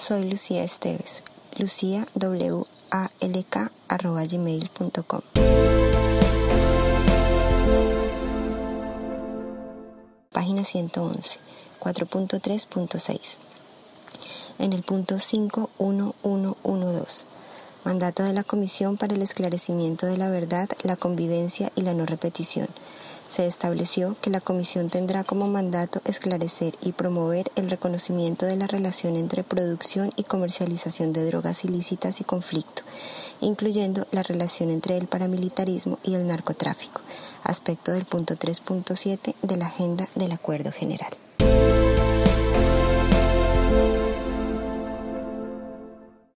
Soy Lucía Esteves, luciawalk.gmail.com Página 111, 4.3.6 En el punto 51112 Mandato de la Comisión para el Esclarecimiento de la Verdad, la Convivencia y la No Repetición se estableció que la Comisión tendrá como mandato esclarecer y promover el reconocimiento de la relación entre producción y comercialización de drogas ilícitas y conflicto, incluyendo la relación entre el paramilitarismo y el narcotráfico, aspecto del punto 3.7 de la Agenda del Acuerdo General.